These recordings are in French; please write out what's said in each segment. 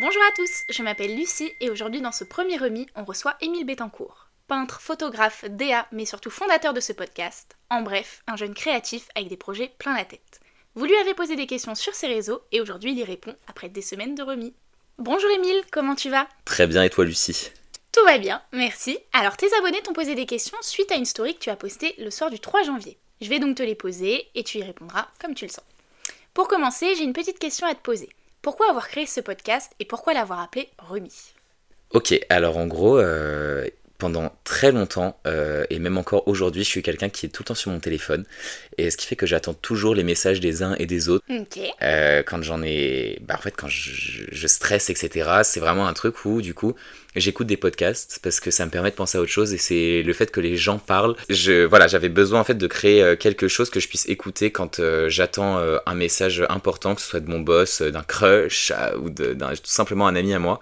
Bonjour à tous, je m'appelle Lucie et aujourd'hui dans ce premier remis, on reçoit Émile Bettencourt. Peintre, photographe, DA, mais surtout fondateur de ce podcast. En bref, un jeune créatif avec des projets plein la tête. Vous lui avez posé des questions sur ses réseaux et aujourd'hui il y répond après des semaines de remis. Bonjour Émile, comment tu vas? Très bien et toi Lucie? Tout va bien, merci. Alors tes abonnés t'ont posé des questions suite à une story que tu as postée le soir du 3 janvier. Je vais donc te les poser et tu y répondras comme tu le sens. Pour commencer, j'ai une petite question à te poser. Pourquoi avoir créé ce podcast et pourquoi l'avoir appelé Remis Ok, alors en gros, euh, pendant très longtemps, euh, et même encore aujourd'hui, je suis quelqu'un qui est tout le temps sur mon téléphone, et ce qui fait que j'attends toujours les messages des uns et des autres. Euh, quand j'en ai... Bah, en fait, quand je, je stresse, etc., c'est vraiment un truc où, du coup, j'écoute des podcasts parce que ça me permet de penser à autre chose et c'est le fait que les gens parlent. Je, voilà, j'avais besoin en fait de créer euh, quelque chose que je puisse écouter quand euh, j'attends un message important, que ce soit de mon boss, d'un crush ou de- tout simplement un ami à moi.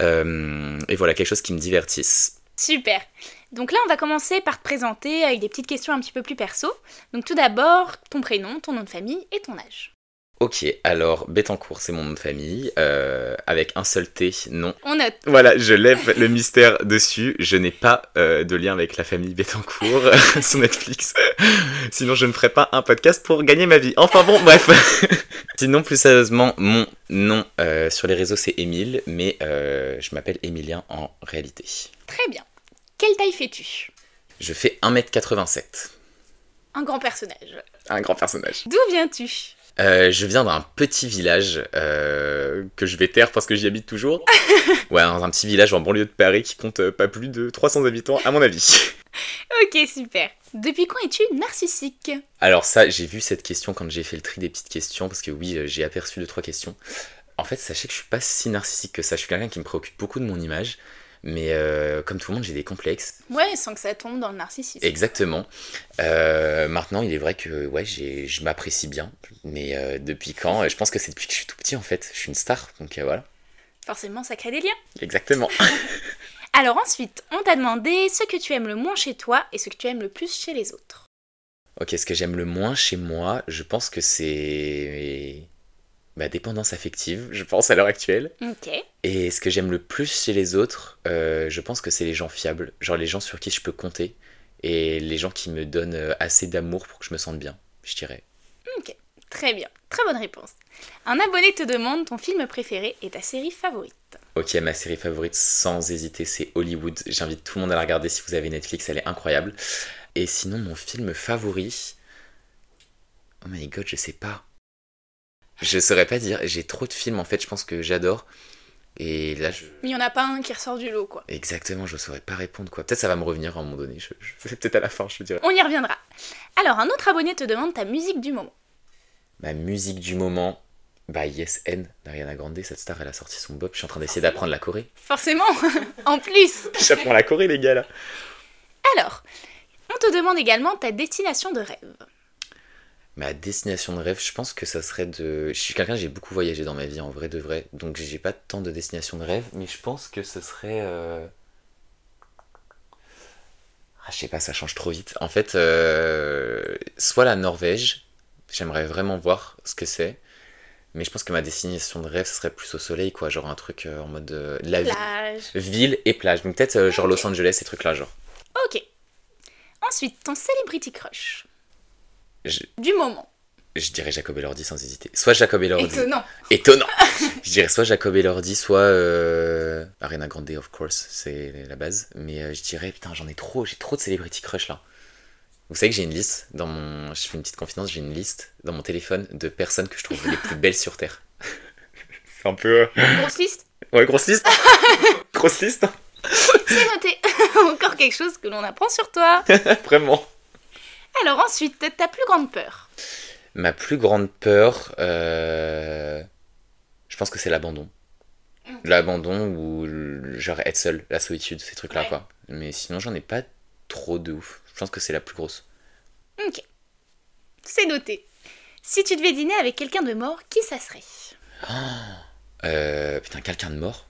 Et voilà, quelque chose qui me divertisse. Super. Donc là, on va commencer par te présenter avec des petites questions un petit peu plus perso. Donc tout d'abord, ton prénom, ton nom de famille et ton âge. Ok, alors Bettencourt, c'est mon nom de famille, euh, avec un seul T, non. On note. Voilà, je lève le mystère dessus. Je n'ai pas euh, de lien avec la famille Bettencourt sur Netflix. Sinon, je ne ferai pas un podcast pour gagner ma vie. Enfin bon, bref. Sinon, plus sérieusement, mon nom euh, sur les réseaux, c'est Émile, mais euh, je m'appelle Émilien en réalité. Très bien. Quelle taille fais-tu? Je fais 1m87. Un grand personnage. Un grand personnage. D'où viens-tu? Euh, je viens d'un petit village euh, que je vais taire parce que j'y habite toujours. Ouais, dans un petit village en banlieue de Paris qui compte euh, pas plus de 300 habitants à mon avis. Ok, super. Depuis quand es-tu narcissique? Alors ça, j'ai vu cette question quand j'ai fait le tri des petites questions parce que oui, j'ai aperçu deux trois questions. En fait, sachez que je suis pas si narcissique que ça. Je suis quelqu'un qui me préoccupe beaucoup de mon image, mais euh, comme tout le monde, j'ai des complexes. Ouais, sans que ça tombe dans le narcissisme. Exactement. Euh, maintenant, il est vrai que ouais, j'ai, je m'apprécie bien, mais euh, depuis quand? Je pense que c'est depuis que je suis tout petit en fait. Je suis une star, donc voilà. Forcément, ça crée des liens. Exactement. Alors ensuite, on t'a demandé ce que tu aimes le moins chez toi et ce que tu aimes le plus chez les autres. Ok, ce que j'aime le moins chez moi, je pense que c'est ma dépendance affective, je pense à l'heure actuelle. Ok. Et ce que j'aime le plus chez les autres, euh, je pense que c'est les gens fiables, genre les gens sur qui je peux compter, et les gens qui me donnent euh, assez d'amour pour que je me sente bien, je dirais. Ok. Très bien. Très bonne réponse. Un abonné te demande ton film préféré et ta série favorite. Ok, ma série favorite, sans hésiter, c'est Hollywood. J'invite tout le monde à la regarder si vous avez Netflix, elle est incroyable. Et sinon, mon film favori... Oh my god, je sais pas. Je saurais pas dire, j'ai trop de films en fait, je pense que j'adore. Et là, je... Il n'y en a pas un qui ressort du lot, quoi. Exactement, je saurais pas répondre quoi. Peut-être ça va me revenir à un moment donné, je, je- peut-être à la fin, je dirais. On y reviendra. Alors, un autre abonné te demande ta musique du moment. Ma musique du moment, bah Yes N d'Ariana Grande, cette star, elle a sorti son bop. Je suis en train d'essayer d'apprendre la Corée. Forcément, en plus. J'apprends la Corée, les gars, là. Alors, on te demande également ta destination de rêve. Ma destination de rêve, je pense que ça serait de. Je suis quelqu'un, j'ai beaucoup voyagé dans ma vie, en vrai de vrai. Donc j'ai pas tant de destination de rêve, mais je pense que ce serait. euh, Ah, je sais pas, ça change trop vite. En fait, euh, soit la Norvège, j'aimerais vraiment voir ce que c'est. Mais je pense que ma destination de rêve, ce serait plus au soleil, quoi. Genre un truc euh, en mode. la Plage. ville et plage. Donc peut-être genre Los Angeles, ces trucs-là, genre. Ok. Ensuite, ton celebrity crush. Je, Du moment. je dirais Jacob Elordi sans hésiter. Soit Jacob Elordi. Étonnant. Étonnant Je dirais soit Jacob Elordi, soit euh, Ariana Grande, of course, c'est la base. Mais euh, je dirais, putain, j'en ai trop, j'ai trop de celebrity crush là. Vous savez que j'ai une liste dans mon. Je fais une petite confidence, j'ai une liste dans mon téléphone de personnes que je trouve les plus belles sur Terre. c'est un peu. euh, Grosse liste Ouais, grosse liste Grosse liste C'est noté. Encore quelque chose que l'on apprend sur toi. Vraiment Alors ensuite, ta plus grande peur. Ma plus grande peur, euh, je pense que c'est l'abandon. L'abandon ou le- genre être seul, la solitude, ces trucs-là Ouais. quoi. Mais sinon j'en ai pas trop de ouf. Je pense que c'est la plus grosse. Ok. C'est noté. Si tu devais dîner avec quelqu'un de mort, qui ça serait Euh, putain, quelqu'un de mort?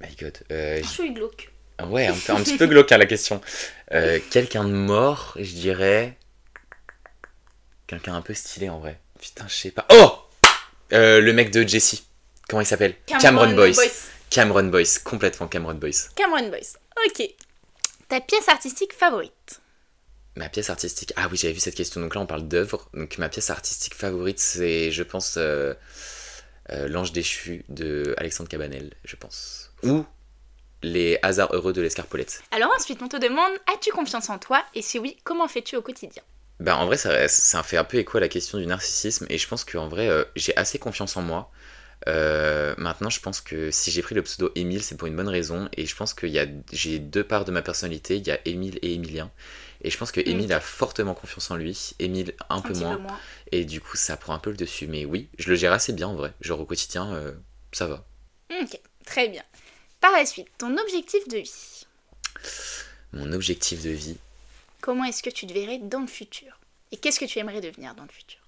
My god. Euh, Je suis glauque. ouais, un, peu- un petit peu glauque hein, la question. Euh, quelqu'un de mort, je dirais. Quelqu'un un peu stylé en vrai. Putain, je sais pas. Oh Euh, Le mec de Jessie. comment il s'appelle? Cameron, Boyce. Cameron Boyce, complètement Cameron Boyce. Cameron Boyce, ok. Ta pièce artistique favorite? Ma pièce artistique. Ah oui, j'avais vu cette question. Donc là, on parle d'œuvre. Donc ma pièce artistique favorite, c'est, je pense, euh, euh, L'Ange déchu de Alexandre Cabanel, je pense. Ou Les hasards heureux de l'escarpolette. Alors ensuite, on te demande as-tu confiance en toi? Et si oui, comment fais-tu au quotidien? Ben en vrai, ça, ça fait un peu écho à la question du narcissisme. Et je pense qu'en vrai, euh, j'ai assez confiance en moi. Euh, maintenant, je pense que si j'ai pris le pseudo Émile, c'est pour une bonne raison. Et je pense que j'ai deux parts de ma personnalité. Il y a Émile et Émilien. Et je pense que Émile a fortement confiance en lui. Émile un, peu, moins. Et du coup, ça prend un peu le dessus. Mais oui, je le gère assez bien en vrai. Genre au quotidien, euh, ça va. Ok, très bien. Par la suite, ton objectif de vie? Mon objectif de vie. Comment est-ce que tu te verrais dans le futur? Et qu'est-ce que tu aimerais devenir dans le futur?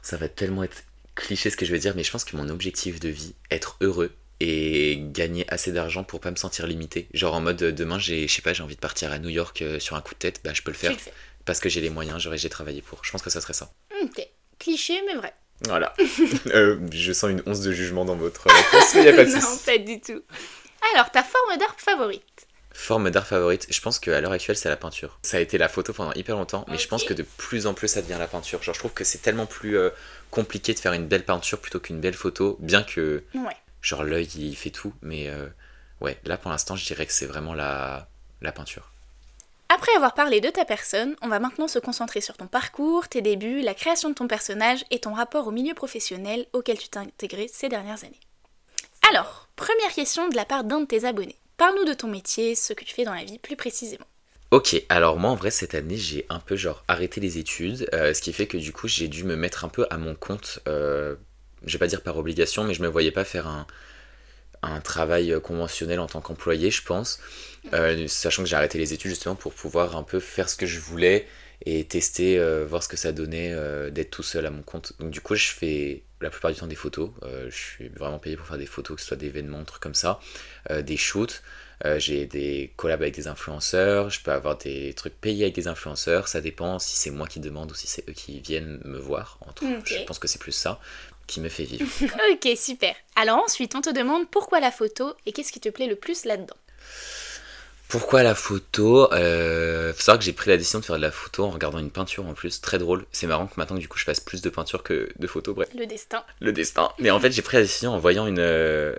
Ça va tellement être cliché ce que je veux dire, mais je pense que mon objectif de vie, être heureux et gagner assez d'argent pour pas me sentir limité. Genre en mode demain, j'ai, je sais pas, j'ai envie de partir à New York euh, sur un coup de tête, bah je peux le faire parce que j'ai les moyens, j'aurais j'ai travaillé pour. Je pense que ça serait ça. Ok, cliché mais vrai. Voilà. Euh, je sens une once de jugement dans votre réponse, mais y a pas de Non, pas du tout. Alors, ta forme d'art favorite? Forme d'art favorite, je pense qu'à l'heure actuelle, c'est la peinture. Ça a été la photo pendant hyper longtemps, mais je pense que de plus en plus, ça devient la peinture. Genre, je trouve que c'est tellement plus euh, compliqué de faire une belle peinture plutôt qu'une belle photo, bien que, ouais. genre, l'œil, il fait tout. Mais euh, ouais, là, pour l'instant, je dirais que c'est vraiment la, la peinture. Après avoir parlé de ta personne, on va maintenant se concentrer sur ton parcours, tes débuts, la création de ton personnage et ton rapport au milieu professionnel auquel tu t'es intégré ces dernières années. Alors, première question de la part d'un de tes abonnés. Parle-nous de ton métier, ce que tu fais dans la vie plus précisément. Ok, alors moi en vrai cette année j'ai un peu genre arrêté les études, euh, ce qui fait que du coup j'ai dû me mettre un peu à mon compte, euh, je vais pas dire par obligation, mais je me voyais pas faire un, travail conventionnel en tant qu'employé je pense, euh, sachant que j'ai arrêté les études justement pour pouvoir un peu faire ce que je voulais et tester, euh, voir ce que ça donnait euh, d'être tout seul à mon compte. Donc du coup je fais la plupart du temps des photos, je suis vraiment payé pour faire des photos, que ce soit d'événements, trucs comme ça, des shoots. Euh, j'ai des collabs avec des influenceurs, je peux avoir des trucs payés avec des influenceurs, ça dépend si c'est moi qui demande ou si c'est eux qui viennent me voir. Entre Je pense que c'est plus ça qui me fait vivre. ok, super. Alors ensuite, on te demande pourquoi la photo et qu'est-ce qui te plaît le plus là-dedans? Pourquoi la photo euh, Faut savoir que j'ai pris la décision de faire de la photo en regardant une peinture en plus, très drôle. C'est marrant que maintenant du coup je fasse plus de peinture que de photos, bref. Le destin. Le destin. Mais en fait j'ai pris la décision en voyant une, euh,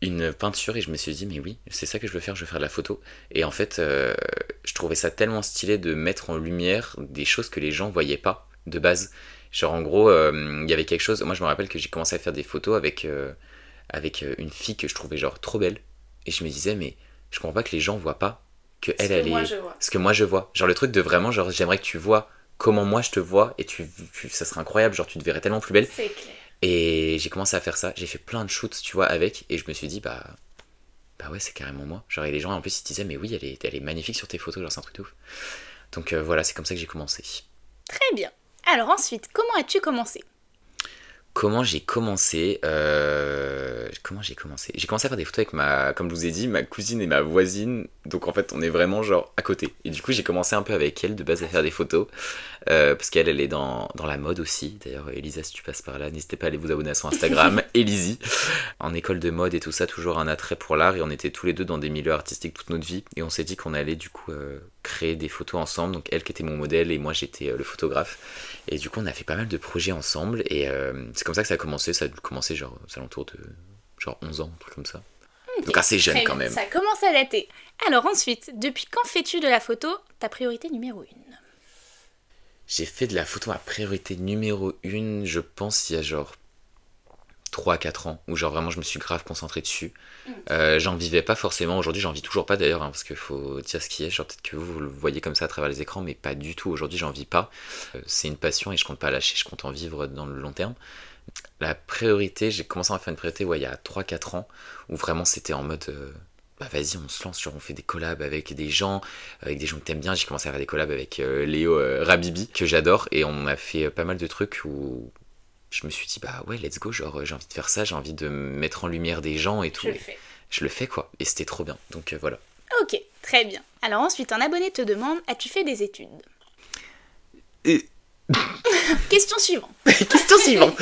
une peinture et je me suis dit mais oui c'est ça que je veux faire je veux faire de la photo et en fait euh, je trouvais ça tellement stylé de mettre en lumière des choses que les gens voyaient pas de base genre en gros euh, il y avait quelque chose moi je me rappelle que j'ai commencé à faire des photos avec avec une fille que je trouvais genre trop belle et je me disais mais je comprends pas que les gens voient pas que elle elle est ce que moi je vois genre le truc de vraiment genre j'aimerais que tu vois comment moi je te vois et tu, tu ça serait incroyable genre tu te verrais tellement plus belle c'est clair et j'ai commencé à faire ça. J'ai fait plein de shoots, tu vois, avec. Et je me suis dit, bah, bah ouais, c'est carrément moi. Genre, et les gens en plus ils disaient, mais oui, elle est, elle est magnifique sur tes photos, genre, c'est un truc de ouf. Donc euh, voilà, c'est comme ça que j'ai commencé. Très bien. Alors ensuite, comment as-tu commencé? Comment j'ai commencé euh, Comment j'ai commencé? J'ai commencé à faire des photos avec ma, comme je vous ai dit, ma cousine et ma voisine. Donc en fait, on est vraiment genre à côté. Et du coup, j'ai commencé un peu avec elle de base à faire des photos. Euh, parce qu'elle, elle est dans, dans, la mode aussi. D'ailleurs, Elisa, si tu passes par là, n'hésitez pas à aller vous abonner à son Instagram, Elisi. En école de mode et tout ça, toujours un attrait pour l'art. Et on était tous les deux dans des milieux artistiques toute notre vie. Et on s'est dit qu'on allait du coup euh, créer des photos ensemble. Donc elle qui était mon modèle et moi j'étais le photographe. Et du coup, on a fait pas mal de projets ensemble. Et c'est comme ça que ça a commencé. Ça a commencé genre aux alentours de genre 11 ans, un truc comme ça. Donc assez jeune quand même. Ça commence à dater. Alors ensuite, depuis quand fais-tu de la photo ta priorité numéro 1 J'ai fait de la photo ma priorité numéro 1, je pense, il y a genre 3-4 ans, où genre vraiment je me suis grave concentré dessus. Euh, j'en vivais pas forcément, aujourd'hui j'en vis toujours pas d'ailleurs, hein, parce qu'il faut dire ce qui est, genre peut-être que vous, vous, le voyez comme ça à travers les écrans, mais pas du tout, aujourd'hui j'en vis pas. Euh, c'est une passion et je compte pas lâcher, je compte en vivre dans le long terme. La priorité, j'ai commencé à faire une priorité ouais, il y a 3-4 ans, où vraiment c'était en mode... Euh, bah vas-y on se lance, genre on fait des collabs avec des gens, avec des gens que t'aimes bien, j'ai commencé à faire des collabs avec Léo Rabibi, que j'adore, et on a fait pas mal de trucs où je me suis dit bah ouais let's go genre j'ai envie de faire ça j'ai envie de mettre en lumière des gens et tout je le fais je le fais quoi et c'était trop bien donc euh, voilà ok très bien alors ensuite un abonné te demande as-tu fait des études? Et... Question suivante. Question suivante.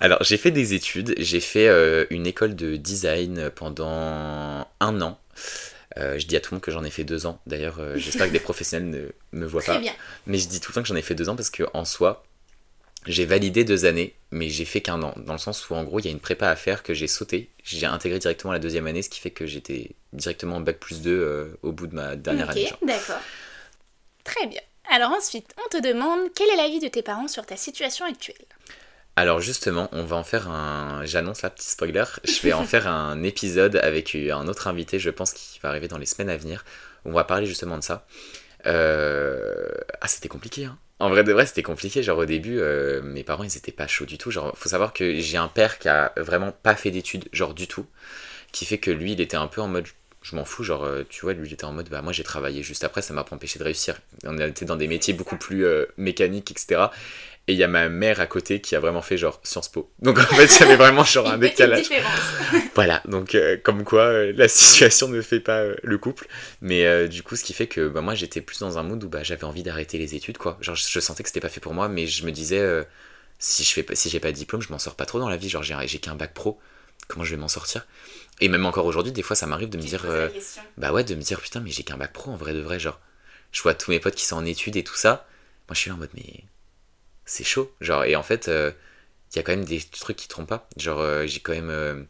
Alors, j'ai fait des études. J'ai fait euh, une école de design pendant un an. Euh, je dis à tout le monde que j'en ai fait deux ans. D'ailleurs, euh, j'espère que des professionnels ne me voient Très pas. bien. Mais je dis tout le temps que j'en ai fait deux ans parce que en soi, j'ai validé deux années, mais j'ai fait qu'un an. Dans le sens où, en gros, il y a une prépa à faire que j'ai sauté. J'ai intégré directement la deuxième année, ce qui fait que j'étais directement en bac plus 2 euh, au bout de ma dernière ok, année. genre. d'accord. Très bien. Alors ensuite, on te demande quel est l'avis de tes parents sur ta situation actuelle? Alors justement, on va en faire un... J'annonce là, petit spoiler, je vais en faire un épisode avec un autre invité, je pense, qui va arriver dans les semaines à venir. On va parler justement de ça. Euh, Ah, c'était compliqué, hein. En vrai de vrai, c'était compliqué. Genre au début, euh, mes parents, ils étaient pas chauds du tout. Genre, faut savoir que j'ai un père qui a vraiment pas fait d'études, genre du tout. Qui fait que lui, il était un peu en mode, je m'en fous. Genre, euh, tu vois, lui, il était en mode, bah moi, j'ai travaillé juste après, ça m'a pas empêché de réussir. On était dans des métiers beaucoup plus euh, mécaniques, etc. Et il y a ma mère à côté qui a vraiment fait genre Sciences Po. Donc en fait, il y avait vraiment genre un décalage. Voilà, donc euh, comme quoi euh, la situation ne fait pas euh, le couple. Mais du coup, ce qui fait que bah, moi j'étais plus dans un mood où bah, j'avais envie d'arrêter les études, quoi. Genre je, je sentais que c'était pas fait pour moi, mais je me disais, si je fais pas, si j'ai pas de diplôme, je m'en sors pas trop dans la vie. Genre j'ai j'ai qu'un bac pro, comment je vais m'en sortir? Et même encore aujourd'hui, des fois ça m'arrive de me dire, euh, bah ouais, de me dire putain, mais j'ai qu'un bac pro en vrai de vrai. Genre, je vois tous mes potes qui sont en études et tout ça. Moi je suis là en mode, mais c'est chaud. Genre, et en fait, euh, il y a quand même des trucs qui trompent pas. Genre, euh, j'ai quand même euh,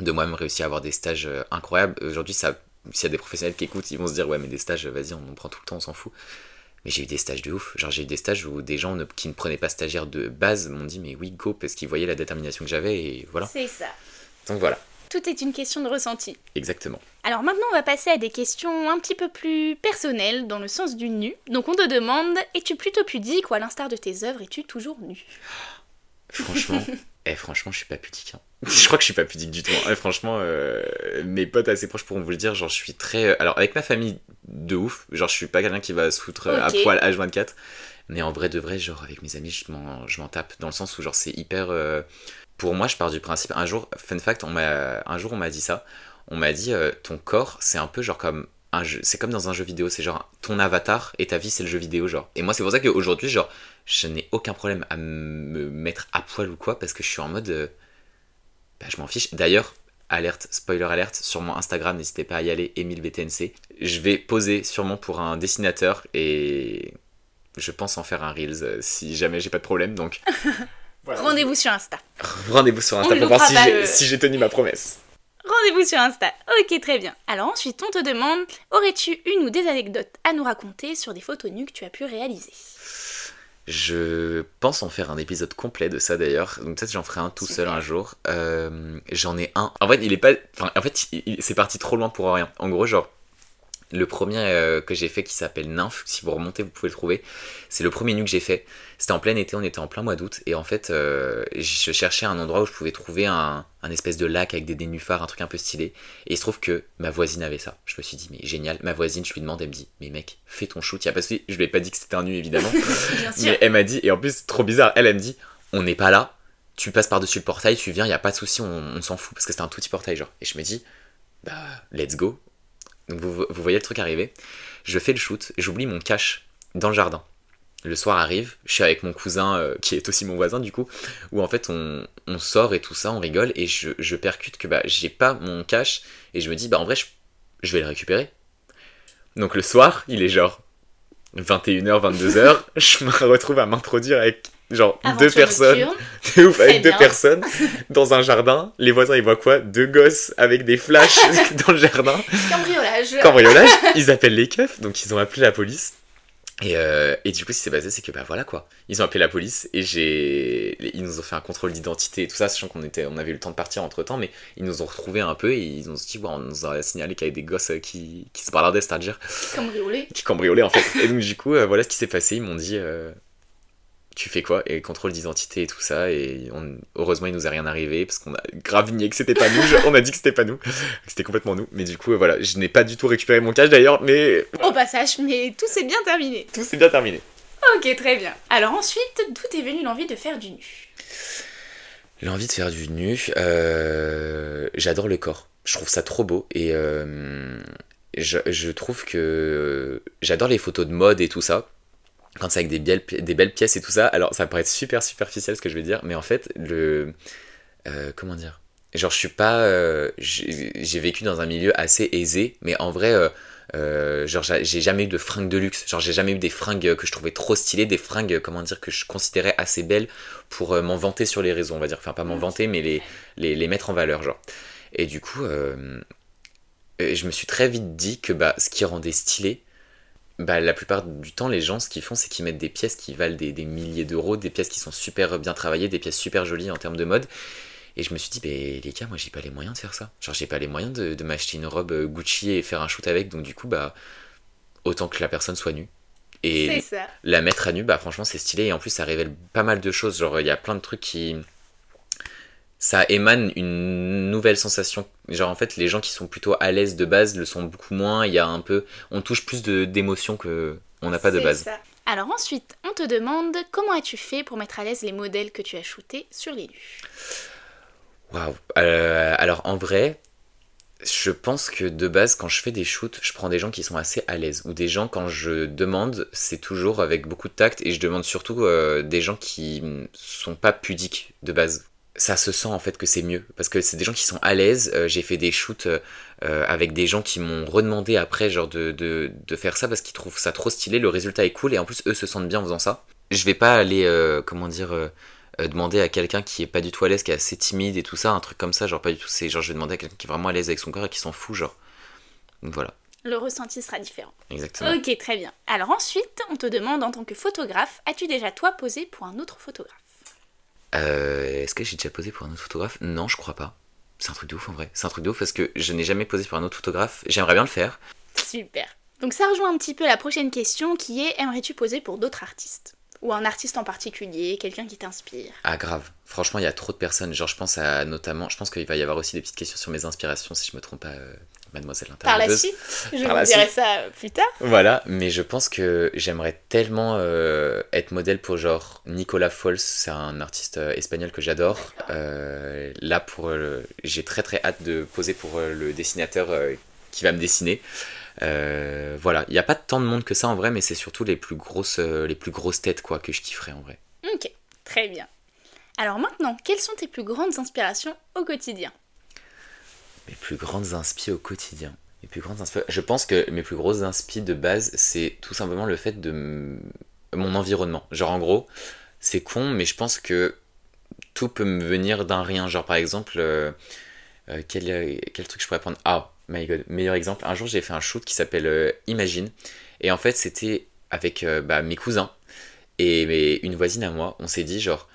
de moi-même réussi à avoir des stages incroyables. Aujourd'hui, ça, s'il y a des professionnels qui écoutent, ils vont se dire, ouais, mais des stages, vas-y, on en prend tout le temps, on s'en fout. Mais j'ai eu des stages de ouf. Genre, j'ai eu des stages où des gens ne- qui ne prenaient pas stagiaire de base m'ont dit, mais oui, go, parce qu'ils voyaient la détermination que j'avais, et voilà. C'est ça. Donc voilà, Tout est une question de ressenti. exactement. Alors maintenant, on va passer à des questions un petit peu plus personnelles dans le sens du nu. Donc on te demande es-tu plutôt pudique ou à l'instar de tes œuvres, es-tu toujours nu? Franchement, eh, franchement, je suis pas pudique. hein. Je crois que je suis pas pudique du tout. hein. Eh, franchement, euh, mes potes assez proches pourront vous le dire. Genre, je suis très. euh, Alors, avec ma famille, de ouf. Genre, je suis pas quelqu'un qui va se foutre euh, à Ok. poil H24. Mais en vrai de vrai, genre, avec mes amis, je m'en, je m'en tape. Dans le sens où, genre, c'est hyper. euh, Pour moi, je pars du principe. Un jour, fun fact, on un jour, on m'a dit ça. On m'a dit, euh, ton corps, c'est un peu genre comme. Un jeu... C'est comme dans un jeu vidéo. C'est genre ton avatar et ta vie, c'est le jeu vidéo, genre. Et moi, c'est pour ça qu'aujourd'hui, genre, je n'ai aucun problème à me mettre à poil ou quoi parce que je suis en mode euh, bah, je m'en fiche d'ailleurs alerte spoiler alerte sur mon Instagram n'hésitez pas à y aller EmilBTNC je vais poser sûrement pour un dessinateur et je pense en faire un reels euh, si jamais j'ai pas de problème donc voilà. Rendez-vous sur Insta. rendez-vous sur Insta On pour voir si j'ai si j'ai tenu ma promesse Rendez-vous sur Insta. Ok, très bien. Alors ensuite, on te demande aurais-tu une ou des anecdotes à nous raconter sur des photos nues que tu as pu réaliser? Je pense en faire un épisode complet de ça d'ailleurs, donc peut-être j'en ferai un tout seul un jour. Euh, j'en ai un. En fait, il est pas. Enfin, en fait, il- c'est parti trop loin pour rien. En gros, genre, le premier euh, que j'ai fait qui s'appelle Nymphe, si vous remontez, vous pouvez le trouver. C'est le premier nu que j'ai fait. C'était en plein été, on était en plein mois d'août, et en fait, euh, je cherchais un endroit où je pouvais trouver un, un espèce de lac avec des nénuphars, un truc un peu stylé. Et il se trouve que ma voisine avait ça. Je me suis dit, mais génial. Ma voisine, je lui demande, elle me dit, mais mec, fais ton shoot. Il y a pas de. Je lui ai pas dit que c'était un nu, évidemment. Bien sûr. Mais elle m'a dit, et en plus, trop bizarre, elle, elle me dit, on n'est pas là, tu passes par-dessus le portail, tu viens, il a pas de souci, on, on s'en fout, parce que c'était un tout petit portail, genre. Et je me dis, bah, let's go. Donc vous, voyez le truc arriver, je fais le shoot, j'oublie mon cache dans le jardin. Le soir arrive, je suis avec mon cousin, euh, qui est aussi mon voisin du coup, où en fait on, sort et tout ça, on rigole, et je, percute que bah, j'ai pas mon cache, et je me dis, bah en vrai, je, je vais le récupérer. Donc le soir, il est genre 21h, 22h, je me retrouve à m'introduire avec genre deux personnes, de ouf, avec deux personnes dans un jardin. Les voisins ils voient quoi? Deux gosses avec des flashs dans le jardin. Cambriolage. Cambriolage, ils appellent les keufs, donc ils ont appelé la police. Et, euh, et du coup, ce qui s'est passé, c'est que bah voilà quoi. Ils ont appelé la police et j'ai, ils nous ont fait un contrôle d'identité et tout ça, sachant qu'on était, on avait eu le temps de partir entre temps, mais ils nous ont retrouvés un peu et ils nous ont dit, ouais, on nous a signalé qu'il y avait des gosses euh, qui, qui se balardaient, c'est-à-dire Cambriolé. qui cambriolaient en fait. Et donc du coup, euh, voilà ce qui s'est passé. Ils m'ont dit, euh, tu fais quoi Et contrôle d'identité et tout ça. Et on- heureusement, il nous est rien arrivé parce qu'on a grave nié que c'était pas nous. on a dit que c'était pas nous, c'était complètement nous. Mais du coup, voilà, je n'ai pas du tout récupéré mon cash d'ailleurs, mais Au passage, mais tout s'est bien terminé. tout s'est bien terminé. Ok, très bien. Alors ensuite, d'où est venue l'envie de faire du nu? L'envie de faire du nu, euh, j'adore le corps. Je trouve ça trop beau et euh, je, je trouve que j'adore les photos de mode et tout ça. Quand c'est avec des belles, des belles pièces et tout ça, alors ça paraît super superficiel ce que je vais dire, mais en fait, le. euh, comment dire? Genre, je suis pas. euh, j'ai vécu dans un milieu assez aisé, mais en vrai, euh, genre, j'a- j'ai jamais eu de fringues de luxe. Genre, j'ai jamais eu des fringues que je trouvais trop stylées, des fringues, comment dire, que je considérais assez belles pour m'en vanter sur les réseaux, on va dire. Enfin, pas m'en vanter, mais les, les, les mettre en valeur, genre. Et du coup, je me suis très vite dit que bah, ce qui rendait stylé, bah, la plupart du temps, les gens, ce qu'ils font, c'est qu'ils mettent des pièces qui valent des, des milliers d'euros, des pièces qui sont super bien travaillées, des pièces super jolies en termes de mode. Et je me suis dit, bah, les gars, moi, j'ai pas les moyens de faire ça. Genre, j'ai pas les moyens de, de m'acheter une robe euh, Gucci et faire un shoot avec. Donc, du coup, bah, autant que la personne soit nue. C'est Et ça. la mettre à nu, bah, franchement, c'est stylé. Et en plus, ça révèle pas mal de choses. Genre, il y a plein de trucs qui. Ça émane une nouvelle sensation. Genre, en fait, les gens qui sont plutôt à l'aise de base le sont beaucoup moins. Il y a un peu. On touche plus de- d'émotions que on n'a pas de base. ça. Alors ensuite, on te demande comment as-tu fait pour mettre à l'aise les modèles que tu as shootés sur les nus Waouh. Euh, alors en vrai, je pense que de base, quand je fais des shoots, je prends des gens qui sont assez à l'aise. Ou des gens, quand je demande, c'est toujours avec beaucoup de tact. Et je demande surtout euh, des gens qui sont pas pudiques de base. Ça se sent en fait que c'est mieux. Parce que c'est des gens qui sont à l'aise. Euh, J'ai fait des shoots euh, euh, avec des gens qui m'ont redemandé après genre de, de, de faire ça parce qu'ils trouvent ça trop stylé. Le résultat est cool et en plus eux se sentent bien en faisant ça. Je vais pas aller, euh, comment dire... demander à quelqu'un qui est pas du tout à l'aise, qui est assez timide et tout ça, un truc comme ça, genre pas du tout, c'est genre je vais demander à quelqu'un qui est vraiment à l'aise avec son corps et qui s'en fout, genre. Donc voilà, Le ressenti sera différent. exactement. Ok, très bien. Alors ensuite, on te demande en tant que photographe, as-tu déjà toi posé pour un autre photographe? Euh, Est-ce que j'ai déjà posé pour un autre photographe? Non, je crois pas. C'est un truc de ouf en vrai. C'est un truc de ouf parce que je n'ai jamais posé pour un autre photographe. J'aimerais bien le faire. Super. Donc ça rejoint un petit peu la prochaine question qui est aimerais-tu poser pour d'autres artistes? Ou un artiste en particulier, quelqu'un qui t'inspire? Ah grave. Franchement, il y a trop de personnes. Genre, je pense à notamment, je pense qu'il va y avoir aussi des petites questions sur mes inspirations si je me trompe pas, euh, Mademoiselle Par la suite, je Par vous dirai suite. ça plus tard. Voilà, mais je pense que j'aimerais tellement euh, être modèle pour genre Nicolas Fols, c'est un artiste euh, espagnol que j'adore. Euh, là, pour euh, j'ai très très hâte de poser pour euh, le dessinateur euh, qui va me dessiner. Euh, voilà, il n'y a pas tant de monde que ça en vrai, mais c'est surtout les plus grosses euh, les plus grosses têtes quoi que je kifferais en vrai. Ok, très bien. Alors maintenant, quelles sont tes plus grandes inspirations au quotidien? Mes plus grandes inspi au quotidien. Mes plus grandes Je pense que mes plus grosses inspi de base, c'est tout simplement le fait de mon environnement. Genre en gros, c'est con, mais je pense que tout peut me venir d'un rien. Genre par exemple, euh, euh, quel, euh, quel truc je pourrais prendre? Ah, my god, meilleur exemple. Un jour, j'ai fait un shoot qui s'appelle Imagine. Et en fait, c'était avec bah, mes cousins et mes- une voisine à moi. On s'est dit genre,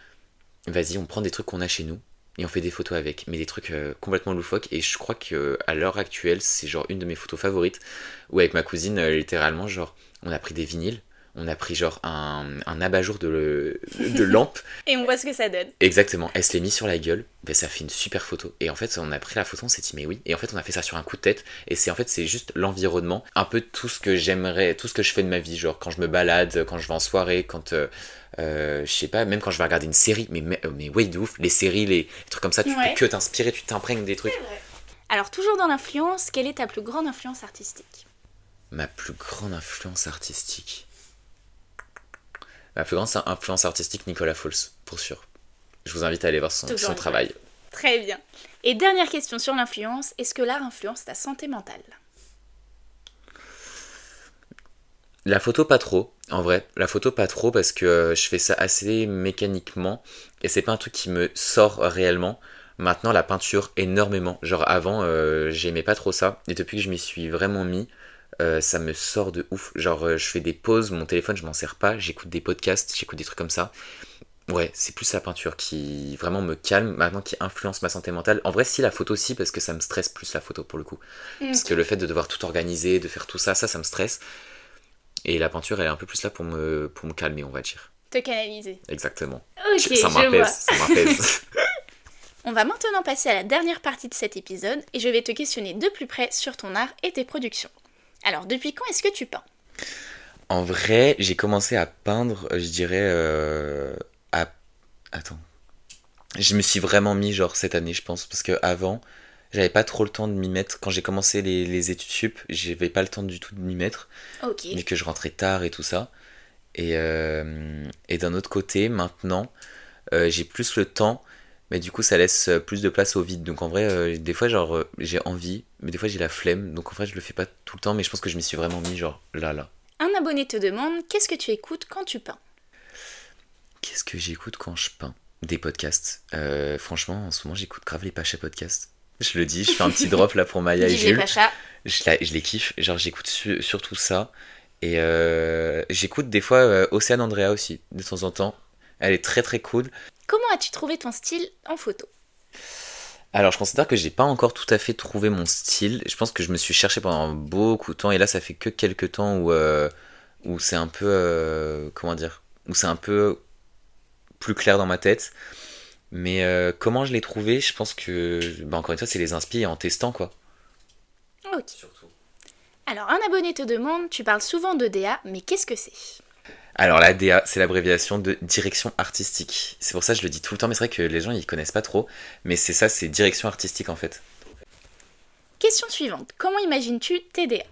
vas-y, on prend des trucs qu'on a chez nous et on fait des photos avec, mais des trucs euh, complètement loufoques. Et je crois que à l'heure actuelle, c'est genre une de mes photos favorites. Où avec ma cousine, euh, littéralement, genre, on a pris des vinyles, on a pris genre un, un abat-jour de, de lampe. Et on voit ce que ça donne. Exactement, elle se l'est mis sur la gueule, ben, ça fait une super photo. Et en fait, on a pris la photo, on s'est dit, mais oui. Et en fait, on a fait ça sur un coup de tête. Et c'est en fait, c'est juste l'environnement, un peu tout ce que j'aimerais, tout ce que je fais de ma vie. Genre, quand je me balade, quand je vais en soirée, quand. euh, euh, je sais pas, même quand je vais regarder une série, mais, mais, mais ouais, de ouf, les séries, les, les trucs comme ça, tu Ouais. peux que t'inspirer, tu t'imprègnes des trucs. Alors toujours dans l'influence, quelle est ta plus grande influence artistique? Ma plus grande influence artistique. Ma plus grande influence artistique, Nicolas Fols, pour sûr. Je vous invite à aller voir son, travail. Très bien. Et dernière question sur l'influence, est-ce que l'art influence ta santé mentale? La photo pas trop, en vrai. La photo pas trop parce que euh, je fais ça assez mécaniquement et c'est pas un truc qui me sort réellement. Maintenant la peinture énormément. Genre avant euh, j'aimais pas trop ça et depuis que je m'y suis vraiment mis, euh, ça me sort de ouf. Genre euh, je fais des pauses, mon téléphone je m'en sers pas, j'écoute des podcasts, j'écoute des trucs comme ça. Ouais, c'est plus la peinture qui vraiment me calme, maintenant qui influence ma santé mentale. En vrai, si la photo aussi, parce que ça me stresse plus la photo pour le coup. Parce que le fait de devoir tout organiser, de faire tout ça, ça, ça me stresse. Et la peinture, elle est un peu plus là pour me, pour me calmer, on va dire. Te canaliser. Exactement. Ok, ça m'apaise, ça m'apaise. On va maintenant passer à la dernière partie de cet épisode et je vais te questionner de plus près sur ton art et tes productions. Alors, depuis quand est-ce que tu peins? En vrai, j'ai commencé à peindre, je dirais, euh, à... Attends. Je me suis vraiment mis, genre, cette année, je pense, parce que avant, j'avais pas trop le temps de m'y mettre. Quand j'ai commencé les, les études sup, j'avais pas le temps du tout de m'y mettre. Ok. vu que je rentrais tard et tout ça. Et, euh, et d'un autre côté, maintenant, euh, j'ai plus le temps, mais du coup, ça laisse plus de place au vide. Donc en vrai, euh, des fois, genre, euh, j'ai envie, mais des fois, j'ai la flemme. Donc en vrai, je le fais pas tout le temps, mais je pense que je m'y suis vraiment mis, genre, là, là. Un abonné te demande qu'est-ce que tu écoutes quand tu peins? Qu'est-ce que j'écoute quand je peins? Des podcasts. Euh, franchement, en ce moment, j'écoute grave les Pacha podcasts. Je le dis, je fais un petit drop là pour Maya et Jules. Je, la- je les kiffe, genre j'écoute su- surtout ça. Et euh, j'écoute des fois euh, Océane Andrea aussi, de temps en temps. Elle est très très cool. Comment as-tu trouvé ton style en photo? Alors je considère que j'ai pas encore tout à fait trouvé mon style. Je pense que je me suis cherché pendant beaucoup de temps et là ça fait que quelques temps où, euh, où c'est un peu... euh, comment dire Où c'est un peu plus clair dans ma tête. Mais euh, comment je l'ai trouvé? Je pense que, bah, encore une fois, c'est les inspire en testant quoi. Ok. Surtout. Alors, un abonné te demande tu parles souvent de DA, mais qu'est-ce que c'est? Alors la DA, c'est l'abréviation de direction artistique. C'est pour ça que je le dis tout le temps, mais c'est vrai que les gens ils connaissent pas trop. Mais c'est ça, c'est direction artistique en fait. Question suivante comment imagines-tu tes DA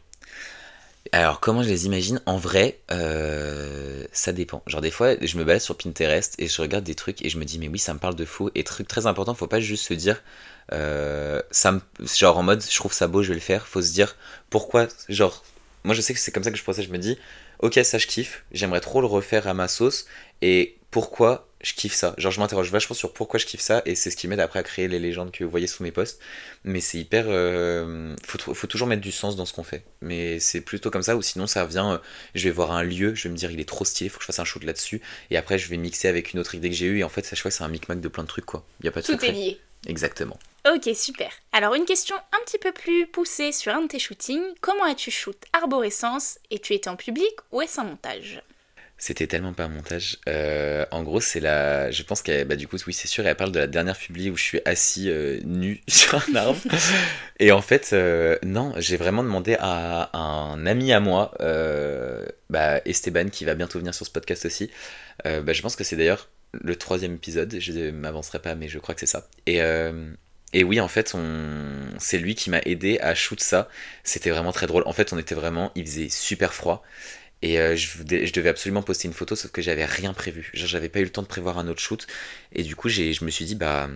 Alors comment je les imagine? En vrai, euh, ça dépend. Genre des fois, je me balade sur Pinterest et je regarde des trucs et je me dis mais oui, ça me parle de fou. Et truc très important, faut pas juste se dire euh, ça me, genre en mode je trouve ça beau, je vais le faire. Faut se dire pourquoi. Genre moi je sais que c'est comme ça que je procède. Je me dis ok ça je kiffe, j'aimerais trop le refaire à ma sauce et pourquoi je kiffe ça? Genre je m'interroge vachement sur pourquoi je kiffe ça et c'est ce qui m'aide après à créer les légendes que vous voyez sous mes posts. Mais c'est hyper. euh, faut, toujours mettre du sens dans ce qu'on fait. Mais c'est plutôt comme ça, ou sinon ça revient. euh, je vais voir un lieu, je vais me dire il est trop stylé, faut que je fasse un shoot là-dessus. Et après je vais mixer avec une autre idée que j'ai eue. Et en fait, ça, je vois, c'est un micmac de plein de trucs quoi. Il y a pas de Tout secret. est lié. Exactement. Ok, super. Alors, une question un petit peu plus poussée sur un de tes shootings. Comment as-tu shoot Arborescence et tu étais en public ou est-ce un montage? C'était tellement pas un montage. Euh, en gros, c'est la. Je pense qu'elle. Bah, du coup, oui, c'est sûr, elle parle de la dernière publi où je suis assis euh, nu sur un arbre. Et en fait, euh, non, j'ai vraiment demandé à un ami à moi, euh, bah, Esteban, qui va bientôt venir sur ce podcast aussi. Bah, je pense que c'est d'ailleurs le troisième épisode. Je ne m'avancerai pas, mais je crois que c'est ça. Et. Et oui, en fait, on... c'est lui qui m'a aidé à shoot ça. C'était vraiment très drôle. En fait, on était vraiment, il faisait super froid. Et euh, je, devais absolument poster une photo, sauf que j'avais rien prévu. Genre, j'avais pas eu le temps de prévoir un autre shoot. Et du coup, j'ai, je me suis dit, bah,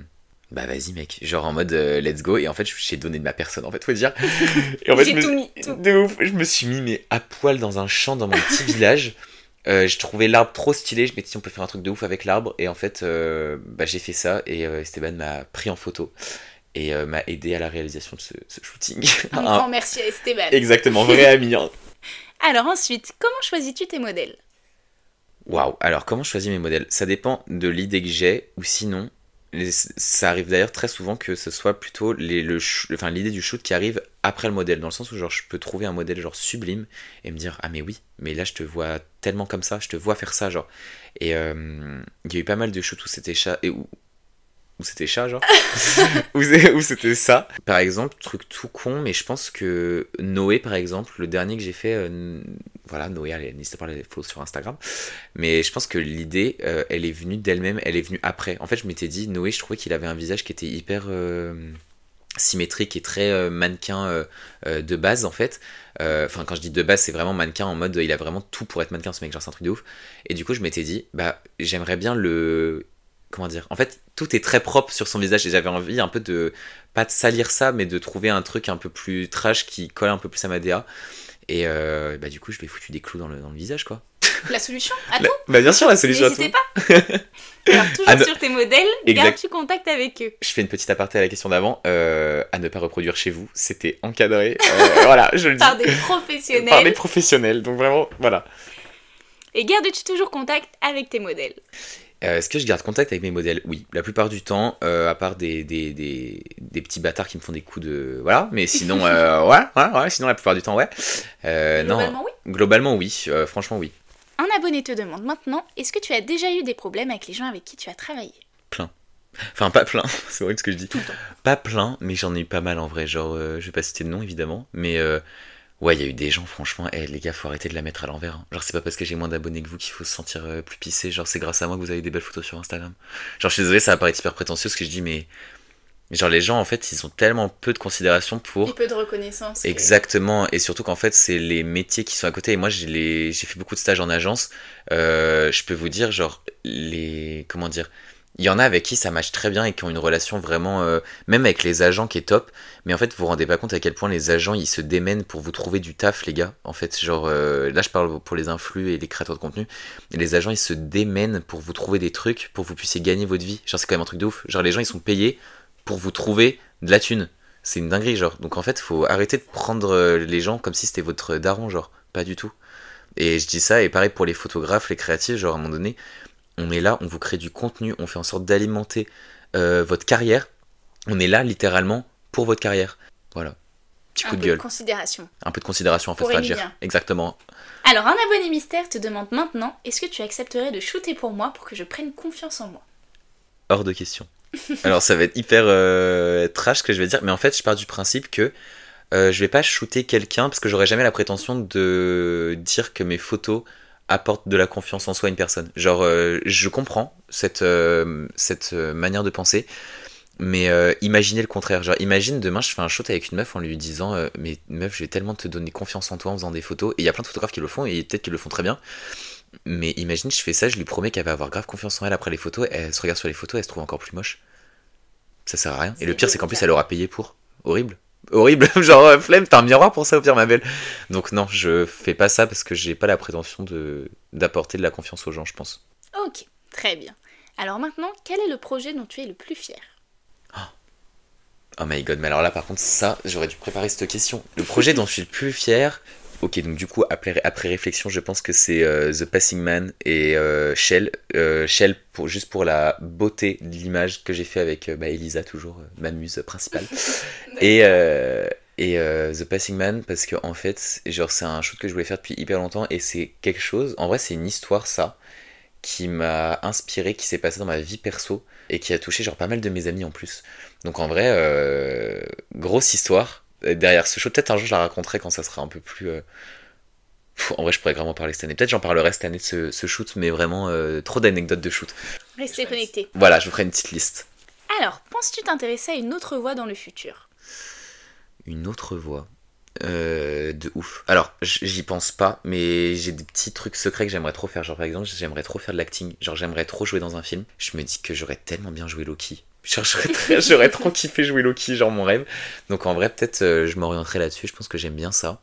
bah vas-y, mec. Genre en mode euh, let's go. Et en fait, j'ai donné de ma personne, en fait, faut dire. Et en fait, J'ai je me- tout mis, tout. De ouf. Je me suis mis, mais à poil dans un champ dans mon petit village. Euh, je trouvais l'arbre trop stylé. Je m'étais dit, on peut faire un truc de ouf avec l'arbre. Et en fait, euh, bah, j'ai fait ça. Et euh, Esteban m'a pris en photo. Et m'a aidé à la réalisation de ce, ce shooting. Un Un- grand merci à Esteban. Exactement, vrai ami. hein. Alors ensuite, comment choisis-tu tes modèles? Waouh, alors comment je choisis mes modèles? Ça dépend de l'idée que j'ai, ou sinon, ça arrive d'ailleurs très souvent que ce soit plutôt l'idée du shoot qui arrive après le modèle, dans le sens où genre, je peux trouver un modèle genre sublime et me dire Ah, mais oui, mais là je te vois tellement comme ça, je te vois faire ça, genre. Et euh, il y a eu pas mal de shoots où c'était où c'était chat, genre. où c'était ça. Par exemple, truc tout con, mais je pense que Noé, par exemple, le dernier que j'ai fait, euh, voilà, Noé, allez, n'hésitez pas à les follow sur Instagram. Mais je pense que l'idée, euh, elle est venue d'elle-même, elle est venue après. En fait, je m'étais dit, Noé, je trouvais qu'il avait un visage qui était hyper euh, symétrique et très mannequin de base, en fait. Enfin, quand je dis de base, c'est vraiment mannequin en mode, il a vraiment tout pour être mannequin, ce mec, genre, c'est un truc de ouf. Et du coup, je m'étais dit, bah, j'aimerais bien le. Comment dire En fait, tout est très propre sur son visage et j'avais envie un peu de. Pas de salir ça, mais de trouver un truc un peu plus trash qui colle un peu plus à ma DA. Et euh, bah, du coup, je lui ai foutu des clous dans le, dans le visage, quoi. La solution à tout bah, bien sûr, la solution à tout. N'hésitez pas Alors toujours ne- sur tes modèles, Exact. garde-tu contact avec eux Je fais une petite aparté à la question d'avant. euh, à ne pas reproduire chez vous. C'était encadré. euh, voilà, je le dis. par des professionnels Par des professionnels. Donc vraiment, voilà. et gardes-tu toujours contact avec tes modèles Euh, Est-ce que je garde contact avec mes modèles? Oui, la plupart du temps, euh, à part des, des, des, des petits bâtards qui me font des coups de... Voilà, mais sinon, euh, ouais, ouais, ouais, sinon la plupart du temps, ouais. Euh, non, Globalement, oui? globalement, oui, franchement, oui. Un abonné te demande maintenant est-ce que tu as déjà eu des problèmes avec les gens avec qui tu as travaillé? Enfin, pas plein, c'est vrai ce que je dis. Tout le temps. Pas plein, mais j'en ai eu pas mal en vrai. Genre, je vais pas citer de nom évidemment, mais ouais, il y a eu des gens, franchement, eh, les gars, faut arrêter de la mettre à l'envers. hein. Genre, c'est pas parce que j'ai moins d'abonnés que vous qu'il faut se sentir euh, plus pissé. Genre, c'est grâce à moi que vous avez des belles photos sur Instagram. Genre, je suis désolé, ça va paraître hyper prétentieux ce que je dis, mais Genre les gens en fait ils ont tellement peu de considération pour Et peu de reconnaissance. que- Exactement, et surtout qu'en fait, c'est les métiers qui sont à côté. Et moi, j'ai les... j'ai fait beaucoup de stages en agence. Euh, je peux vous dire, genre, les. Comment dire Il y en a avec qui ça match très bien et qui ont une relation vraiment. euh, Même avec les agents qui est top. Mais en fait, vous vous rendez pas compte à quel point les agents, ils se démènent pour vous trouver du taf, les gars. En fait, genre, euh, là, je parle pour les influx et les créateurs de contenu. Les agents, ils se démènent pour vous trouver des trucs, pour que vous puissiez gagner votre vie. Genre, c'est quand même un truc de ouf. Genre, les gens, ils sont payés pour vous trouver de la thune. C'est une dinguerie, genre. Donc en fait, faut arrêter de prendre euh, les gens comme si c'était votre daron, genre. Pas du tout. Et je dis ça, et pareil pour les photographes, les créatifs, genre à un moment donné, on est là, on vous crée du contenu, on fait en sorte d'alimenter euh, votre carrière. On est là littéralement pour votre carrière. Voilà. Petit un coup de peu gueule. de considération. Un peu de considération en fait. Emilien. Exactement. Alors, un abonné mystère te demande maintenant est-ce que tu accepterais de shooter pour moi pour que je prenne confiance en moi? Hors de question. Alors ça va être hyper euh, trash ce que je vais dire, mais en fait je pars du principe que euh, je vais pas shooter quelqu'un parce que j'aurais jamais la prétention de dire que mes photos apportent de la confiance en soi à une personne. Genre euh, je comprends cette, euh, cette euh, manière de penser, mais euh, imaginez le contraire. Genre imagine demain je fais un shoot avec une meuf en lui disant mais meuf je vais tellement te donner confiance en toi en faisant des photos, et il y a plein de photographes qui le font et peut-être qu'ils le font très bien. Mais imagine, je fais ça, je lui promets qu'elle va avoir grave confiance en elle après les photos, elle se regarde sur les photos, elle se trouve encore plus moche. Ça sert à rien. Et le pire, c'est qu'en plus, elle aura payé pour. Horrible. Horrible. Genre, euh, flemme, t'as un miroir pour ça, au pire, ma belle. Donc, non, je fais pas ça parce que j'ai pas la prétention de d'apporter de la confiance aux gens, je pense. Ok, très bien. Alors maintenant, quel est le projet dont tu es le plus fier? Oh my god, mais alors là, par contre, ça, j'aurais dû préparer cette question. Le projet dont je suis le plus fier. Ok, donc du coup, après, après réflexion, je pense que c'est euh, The Passing Man et euh, Shell. Euh, Shell, pour, juste pour la beauté de l'image que j'ai fait avec euh, bah, Elisa, toujours ma muse principale. et et The Passing Man, parce que en fait, genre, c'est un shoot que je voulais faire depuis hyper longtemps et c'est quelque chose. En vrai, c'est une histoire, ça, qui m'a inspiré, qui s'est passé dans ma vie perso et qui a touché genre pas mal de mes amis en plus. Donc en vrai, grosse histoire. Derrière ce show, peut-être un jour je la raconterai quand ça sera un peu plus. euh, pff, En vrai, je pourrais vraiment parler cette année. Peut-être j'en parlerai cette année de ce, ce shoot, mais vraiment euh, trop d'anecdotes de shoot. Restez connectés. Voilà, je vous ferai une petite liste. Alors, penses-tu t'intéresser à une autre voie dans le futur? Une autre voix? Euh, de ouf. Alors, j'y pense pas, mais j'ai des petits trucs secrets que j'aimerais trop faire. Genre, par exemple, j'aimerais trop faire de l'acting. Genre, j'aimerais trop jouer dans un film. Je me dis que j'aurais tellement bien joué Loki. J'aurais, trop kiffé jouer Loki, genre mon rêve. Donc, en vrai, peut-être euh, je m'orienterai là-dessus. Je pense que j'aime bien ça.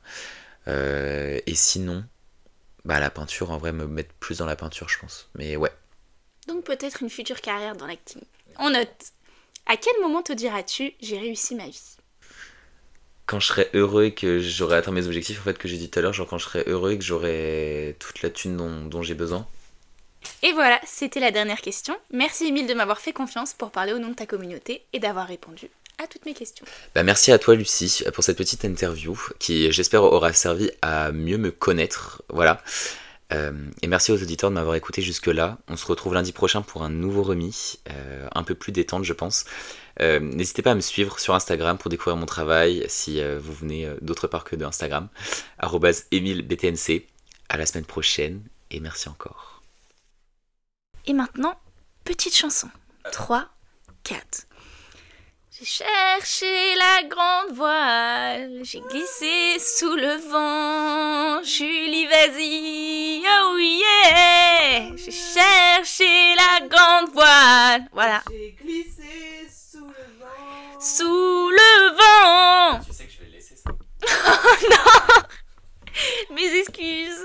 Euh, et sinon, bah, la peinture, en vrai, me mettre plus dans la peinture, je pense. Mais ouais. Donc peut-être une future carrière dans l'acting. On note. À quel moment te diras-tu j'ai réussi ma vie? Quand je serai heureux et que j'aurai atteint mes objectifs, en fait, que j'ai dit tout à l'heure, genre quand je serai heureux et que j'aurai toute la thune dont, dont j'ai besoin. Et voilà, c'était la dernière question. Merci Emile de m'avoir fait confiance pour parler au nom de ta communauté et d'avoir répondu à toutes mes questions. Bah, merci à toi Lucie pour cette petite interview qui j'espère aura servi à mieux me connaître. Voilà. Euh, et merci aux auditeurs de m'avoir écouté jusque-là. On se retrouve lundi prochain pour un nouveau remis, euh, un peu plus détente je pense. Euh, N'hésitez pas à me suivre sur Instagram pour découvrir mon travail si vous venez d'autre part que de Instagram. EmileBTNC. À la semaine prochaine et merci encore. Et maintenant, petite chanson. 3, 4. J'ai cherché la grande voile, j'ai glissé sous le vent. Julie, vas-y, oh yeah! J'ai cherché la grande voile. Voilà. J'ai glissé sous le vent. Sous le vent! Tu sais que je vais laisser ça. oh non! Mes excuses.